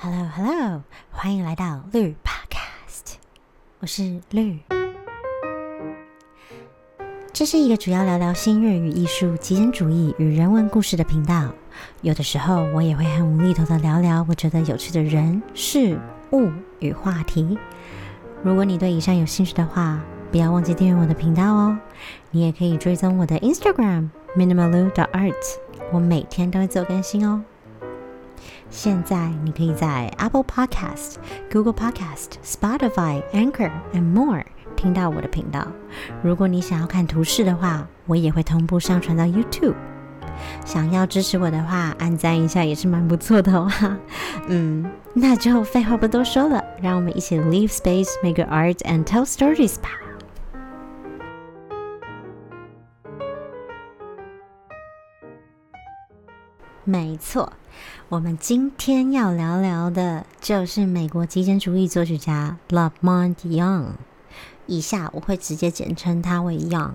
Hello Hello，欢迎来到绿 Podcast，我是绿。这是一个主要聊聊新粤语艺术、极简主义与人文故事的频道。有的时候我也会很无厘头的聊聊我觉得有趣的人、事物与话题。如果你对以上有兴趣的话，不要忘记订阅我的频道哦。你也可以追踪我的 Instagram minimalu.art，我每天都会做更新哦。现在你可以在 Apple Podcast、Google Podcast、Spotify、Anchor and more 听到我的频道。如果你想要看图示的话，我也会同步上传到 YouTube。想要支持我的话，按赞一下也是蛮不错的哦。嗯，那就废话不多说了，让我们一起 leave space, make art and tell stories 吧。没错，我们今天要聊聊的就是美国极简主义作曲家 Lamont Young。以下我会直接简称他为 Young。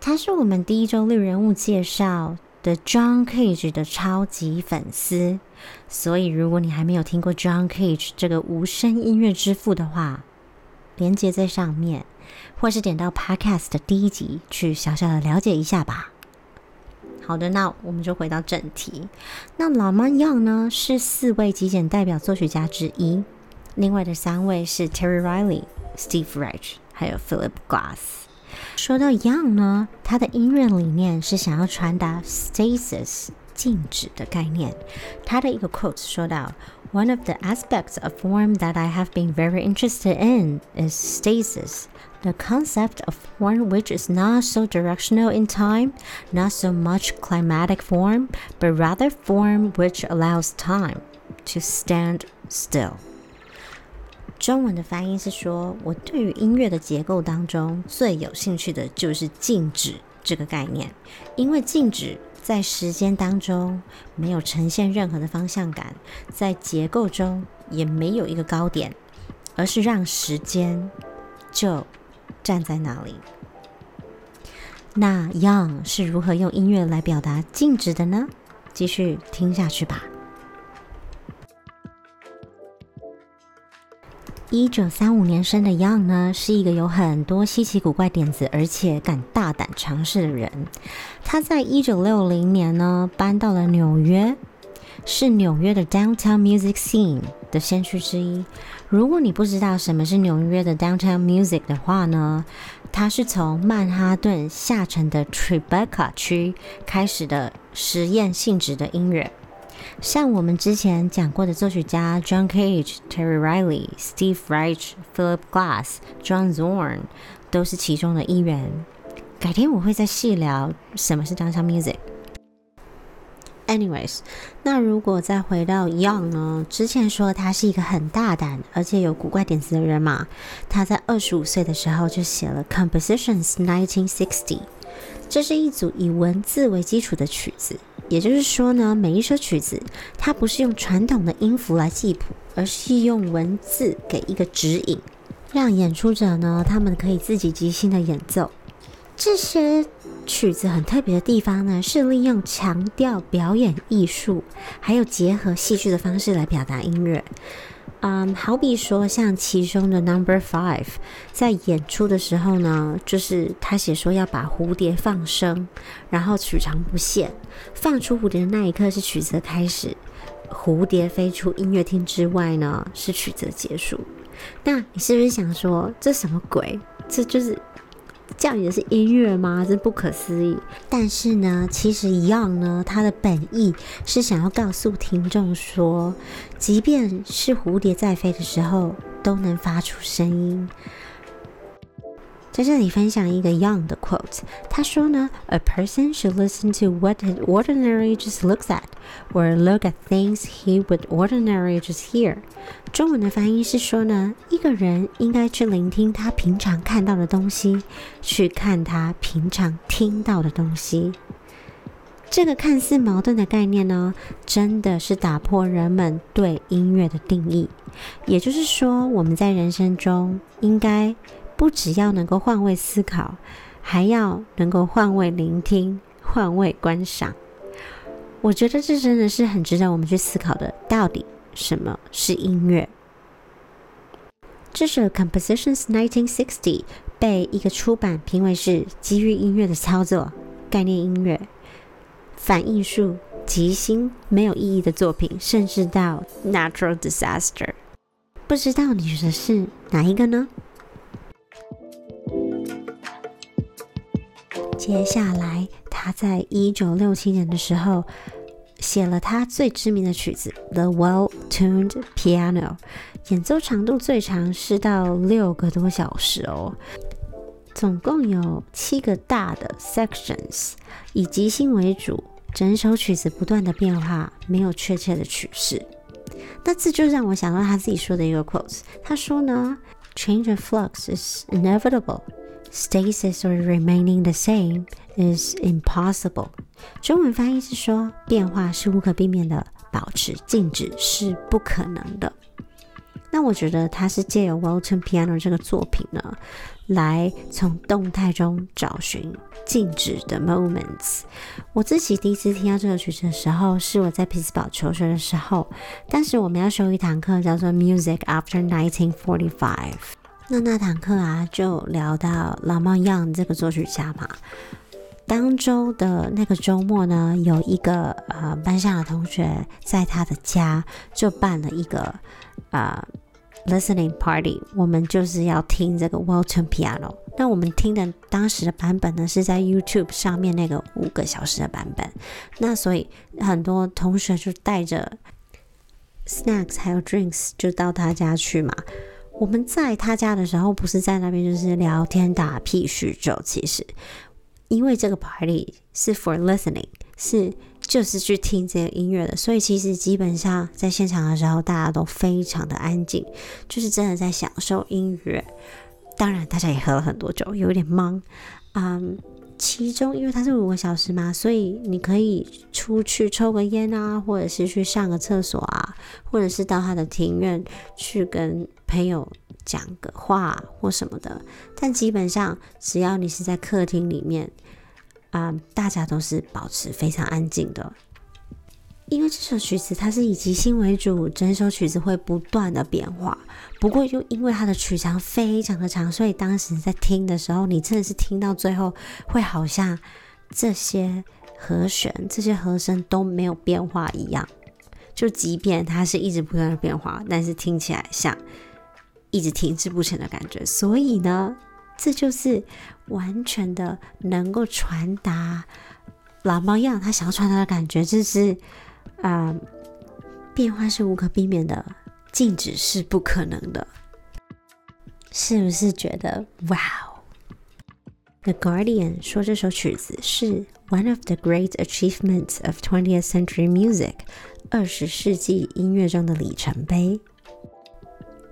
他是我们第一周六人物介绍的 John Cage 的超级粉丝，所以如果你还没有听过 John Cage 这个无声音乐之父的话，连接在上面，或是点到 Podcast 的第一集去小小的了解一下吧。好的，那我们就回到正题。那老曼 Young 呢，是四位极简代表作曲家之一，另外的三位是 Terry Riley、Steve Reich 还有 Philip Glass。说到 Young 呢，他的音乐理念是想要传达 stasis 静止的概念。他的一个 quote 说到：“One of the aspects of form that I have been very interested in is stasis.” The concept of form which is not so directional in time, not so much climatic form, but rather form which allows time to stand still. 中文的翻译是说，我对于音乐的结构当中最有兴趣的就是静止这个概念，因为静止 在时间当中没有呈现任何的方向感，在结构中也没有一个高点，而是让时间就站在那里。那 Young 是如何用音乐来表达静止的呢？继续听下去吧。一九三五年生的 Young 呢，是一个有很多稀奇古怪点子，而且敢大胆尝试的人。他在一九六零年呢，搬到了纽约，是纽约的 Downtown Music Scene 的先驱之一。如果你不知道什么是纽约的 Downtown Music 的话呢，它是从曼哈顿下沉的 Tribeca 区开始的实验性质的音乐。像我们之前讲过的作曲家 John Cage、Terry Riley、Steve Reich、Philip Glass、John Zorn 都是其中的一员。改天我会再细聊什么是 Downtown Music。Anyways，那如果再回到 Young 呢？之前说他是一个很大胆而且有古怪点子的人嘛。他在二十五岁的时候就写了 Compositions 1960，这是一组以文字为基础的曲子。也就是说呢，每一首曲子它不是用传统的音符来记谱，而是用文字给一个指引，让演出者呢他们可以自己即兴的演奏。这些曲子很特别的地方呢，是利用强调表演艺术，还有结合戏剧的方式来表达音乐。嗯，好比说像其中的 Number Five，在演出的时候呢，就是他写说要把蝴蝶放生，然后取长不限，放出蝴蝶的那一刻是曲子的开始，蝴蝶飞出音乐厅之外呢，是曲子的结束。那你是不是想说这什么鬼？这就是叫你的是音乐吗？真不可思议。但是呢，其实一样呢，它的本意是想要告诉听众说，即便是蝴蝶在飞的时候，都能发出声音。在这里分享一个 Young 的 quote，他说呢：“A person should listen to what he ordinarily just looks at, or look at things he would ordinary just hear。”中文的翻译是说呢，一个人应该去聆听他平常看到的东西，去看他平常听到的东西。这个看似矛盾的概念呢，真的是打破人们对音乐的定义。也就是说，我们在人生中应该。不只要能够换位思考，还要能够换位聆听、换位观赏。我觉得这真的是很值得我们去思考的。到底什么是音乐。这首《Compositions 1960》被一个出版评为是基于音乐的操作、概念音乐、反艺术、即兴、没有意义的作品，甚至到 Natural Disaster。不知道你觉得是哪一个呢？接下来，他在一九六七年的时候写了他最知名的曲子《The Well-Tuned Piano》，演奏长度最长是到六个多小时哦。总共有七个大的 sections，以即兴为主，整首曲子不断的变化，没有确切的曲式。那这就让我想到他自己说的一个 quote，他说呢：“Change and flux is inevitable。” Stasis or remaining the same is impossible。中文翻译是说，变化是无可避免的，保持静止是不可能的。那我觉得他是借由《Walton Piano》这个作品呢，来从动态中找寻静止的 moments。我自己第一次听到这首曲子的时候，是我在匹兹堡求学的时候，当时我们要修一堂课叫做《Music After 1945》。那那堂课啊，就聊到老猫样这个作曲家嘛。当周的那个周末呢，有一个呃班上的同学在他的家就办了一个呃 listening party，我们就是要听这个 Walton Piano。那我们听的当时的版本呢，是在 YouTube 上面那个五个小时的版本。那所以很多同学就带着 snacks 还有 drinks 就到他家去嘛。我们在他家的时候，不是在那边就是聊天打屁叙旧。其实，因为这个 party 是 for listening，是就是去听这个音乐的，所以其实基本上在现场的时候，大家都非常的安静，就是真的在享受音乐。当然，大家也喝了很多酒，有点懵。嗯，其中因为它是五个小时嘛，所以你可以出去抽个烟啊，或者是去上个厕所啊，或者是到他的庭院去跟。朋友讲个话或什么的，但基本上只要你是在客厅里面，啊，大家都是保持非常安静的。因为这首曲子它是以即兴为主，整首曲子会不断的变化。不过又因为它的曲长非常的长，所以当时在听的时候，你真的是听到最后会好像这些和弦、这些和声都没有变化一样。就即便它是一直不断的变化，但是听起来像。一直停滞不前的感觉，所以呢，这就是完全的能够传达老猫样他想要传达的感觉，就是啊，变化是无可避免的，静止是不可能的，是不是觉得哇？The Guardian 说这首曲子是 one of the great achievements of 20th century music，二十世纪音乐中的里程碑。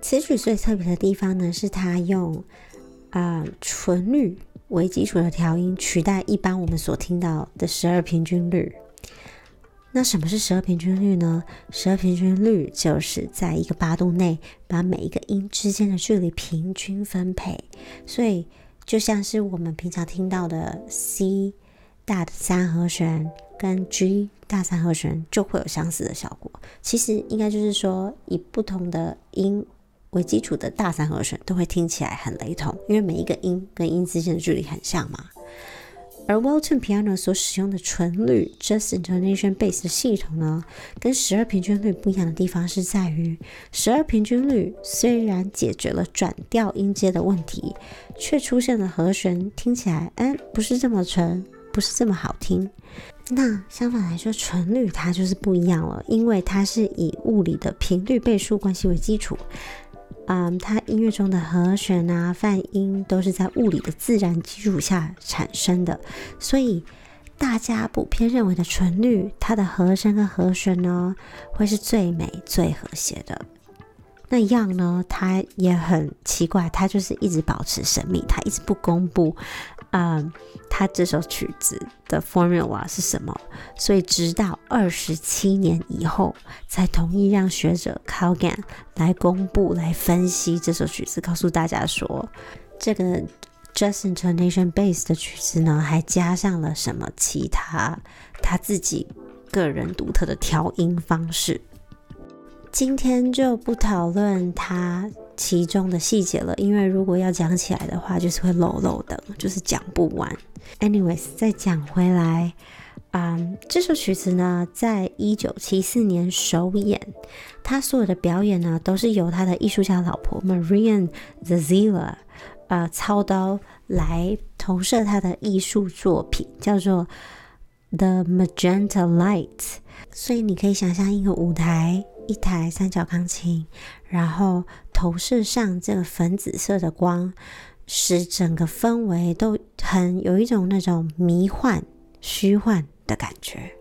此曲最特别的地方呢，是它用啊纯律为基础的调音，取代一般我们所听到的十二平均律。那什么是十二平均律呢？十二平均律就是在一个八度内，把每一个音之间的距离平均分配。所以就像是我们平常听到的 C 大三和弦跟 G 大三和弦，就会有相似的效果。其实应该就是说，以不同的音。为基础的大三和弦都会听起来很雷同，因为每一个音跟音之间的距离很像嘛。而 Walton Piano 所使用的纯律 Just Intonation Base 的系统呢，跟十二平均律不一样的地方是在于，十二平均律虽然解决了转调音阶的问题，却出现了和弦听起来，哎，不是这么纯，不是这么好听。那相反来说，纯律它就是不一样了，因为它是以物理的频率倍数关系为基础。嗯，它音乐中的和弦啊、泛音都是在物理的自然基础下产生的，所以大家普遍认为的纯律，它的和声跟和弦呢，会是最美、最和谐的。那样呢，它也很奇怪，它就是一直保持神秘，它一直不公布。嗯，他这首曲子的 formula 是什么？所以直到二十七年以后，才同意让学者 Kalgan 来公布、来分析这首曲子，告诉大家说，这个 Just Intonation Bass 的曲子呢，还加上了什么其他他自己个人独特的调音方式。今天就不讨论它其中的细节了，因为如果要讲起来的话，就是会漏漏的，就是讲不完。Anyways，再讲回来，嗯，这首曲子呢，在一九七四年首演，他所有的表演呢，都是由他的艺术家老婆 Marian Zazzila，呃，操刀来投射他的艺术作品，叫做 The Magenta Light。所以你可以想象一个舞台。一台三角钢琴，然后投射上这个粉紫色的光，使整个氛围都很有一种那种迷幻、虚幻的感觉。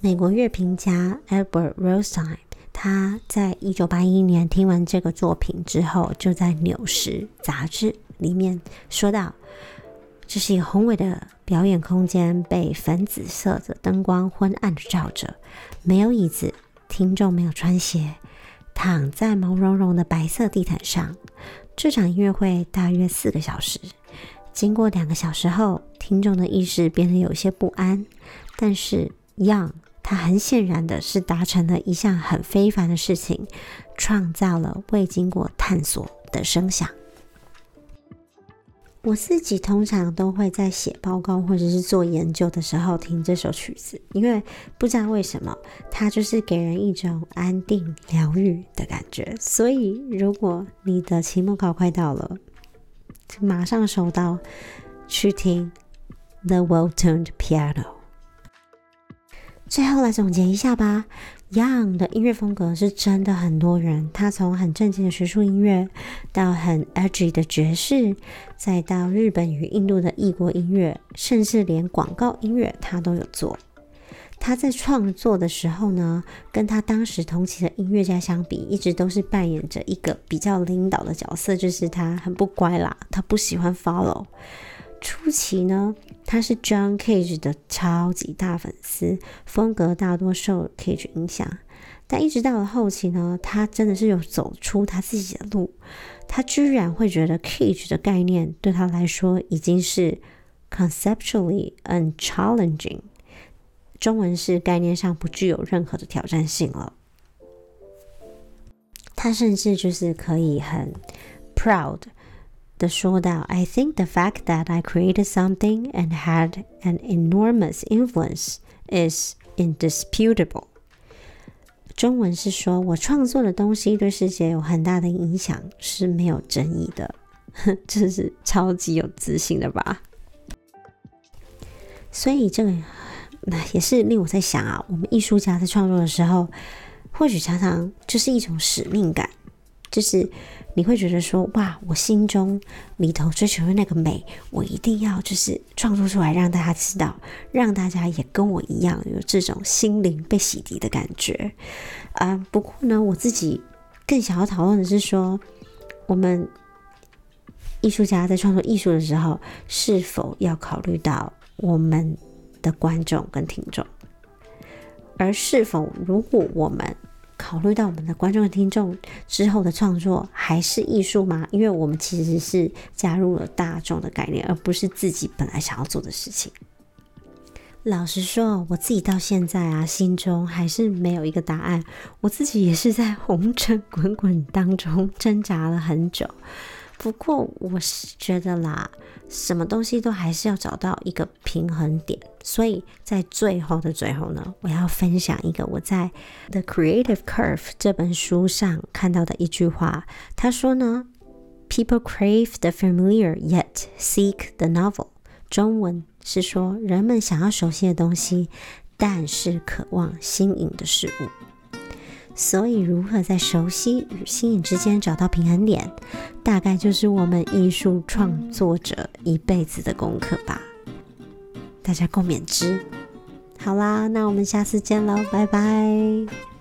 美国乐评家 Albert Rosen，他在一九八一年听完这个作品之后，就在《纽时》杂志里面说道。这是一个宏伟的表演空间，被粉紫色的灯光昏暗的照着，没有椅子，听众没有穿鞋，躺在毛茸茸的白色地毯上。这场音乐会大约四个小时，经过两个小时后，听众的意识变得有些不安。但是 Young 他很显然的是达成了一项很非凡的事情，创造了未经过探索的声响。我自己通常都会在写报告或者是做研究的时候听这首曲子，因为不知道为什么，它就是给人一种安定、疗愈的感觉。所以，如果你的期末考快到了，马上收到去听《The Well-Tuned Piano》。最后来总结一下吧。Young 的音乐风格是真的很多人，他从很正经的学术音乐，到很 edgy 的爵士，再到日本与印度的异国音乐，甚至连广告音乐他都有做。他在创作的时候呢，跟他当时同期的音乐家相比，一直都是扮演着一个比较领导的角色，就是他很不乖啦，他不喜欢 follow。初期呢，他是 John Cage 的超级大粉丝，风格大多受 Cage 影响。但一直到了后期呢，他真的是有走出他自己的路。他居然会觉得 Cage 的概念对他来说已经是 conceptually unchallenging，中文是概念上不具有任何的挑战性了。他甚至就是可以很 proud。的说道：“I think the fact that I created something and had an enormous influence is indisputable。”中文是说，我创作的东西对世界有很大的影响是没有争议的。这是超级有自信的吧？所以这个那也是令我在想啊，我们艺术家在创作的时候，或许常常就是一种使命感，就是。你会觉得说哇，我心中里头追求的那个美，我一定要就是创作出来，让大家知道，让大家也跟我一样有这种心灵被洗涤的感觉啊。不过呢，我自己更想要讨论的是说，我们艺术家在创作艺术的时候，是否要考虑到我们的观众跟听众，而是否如果我们。考虑到我们的观众、听众之后的创作还是艺术吗？因为我们其实是加入了大众的概念，而不是自己本来想要做的事情。老实说，我自己到现在啊，心中还是没有一个答案。我自己也是在红尘滚滚当中挣扎了很久。不过，我是觉得啦。什么东西都还是要找到一个平衡点，所以在最后的最后呢，我要分享一个我在《The Creative Curve》这本书上看到的一句话。他说呢：“People crave the familiar yet seek the novel。”中文是说人们想要熟悉的东西，但是渴望新颖的事物。所以，如何在熟悉与新颖之间找到平衡点，大概就是我们艺术创作者一辈子的功课吧。大家共勉之。好啦，那我们下次见喽，拜拜。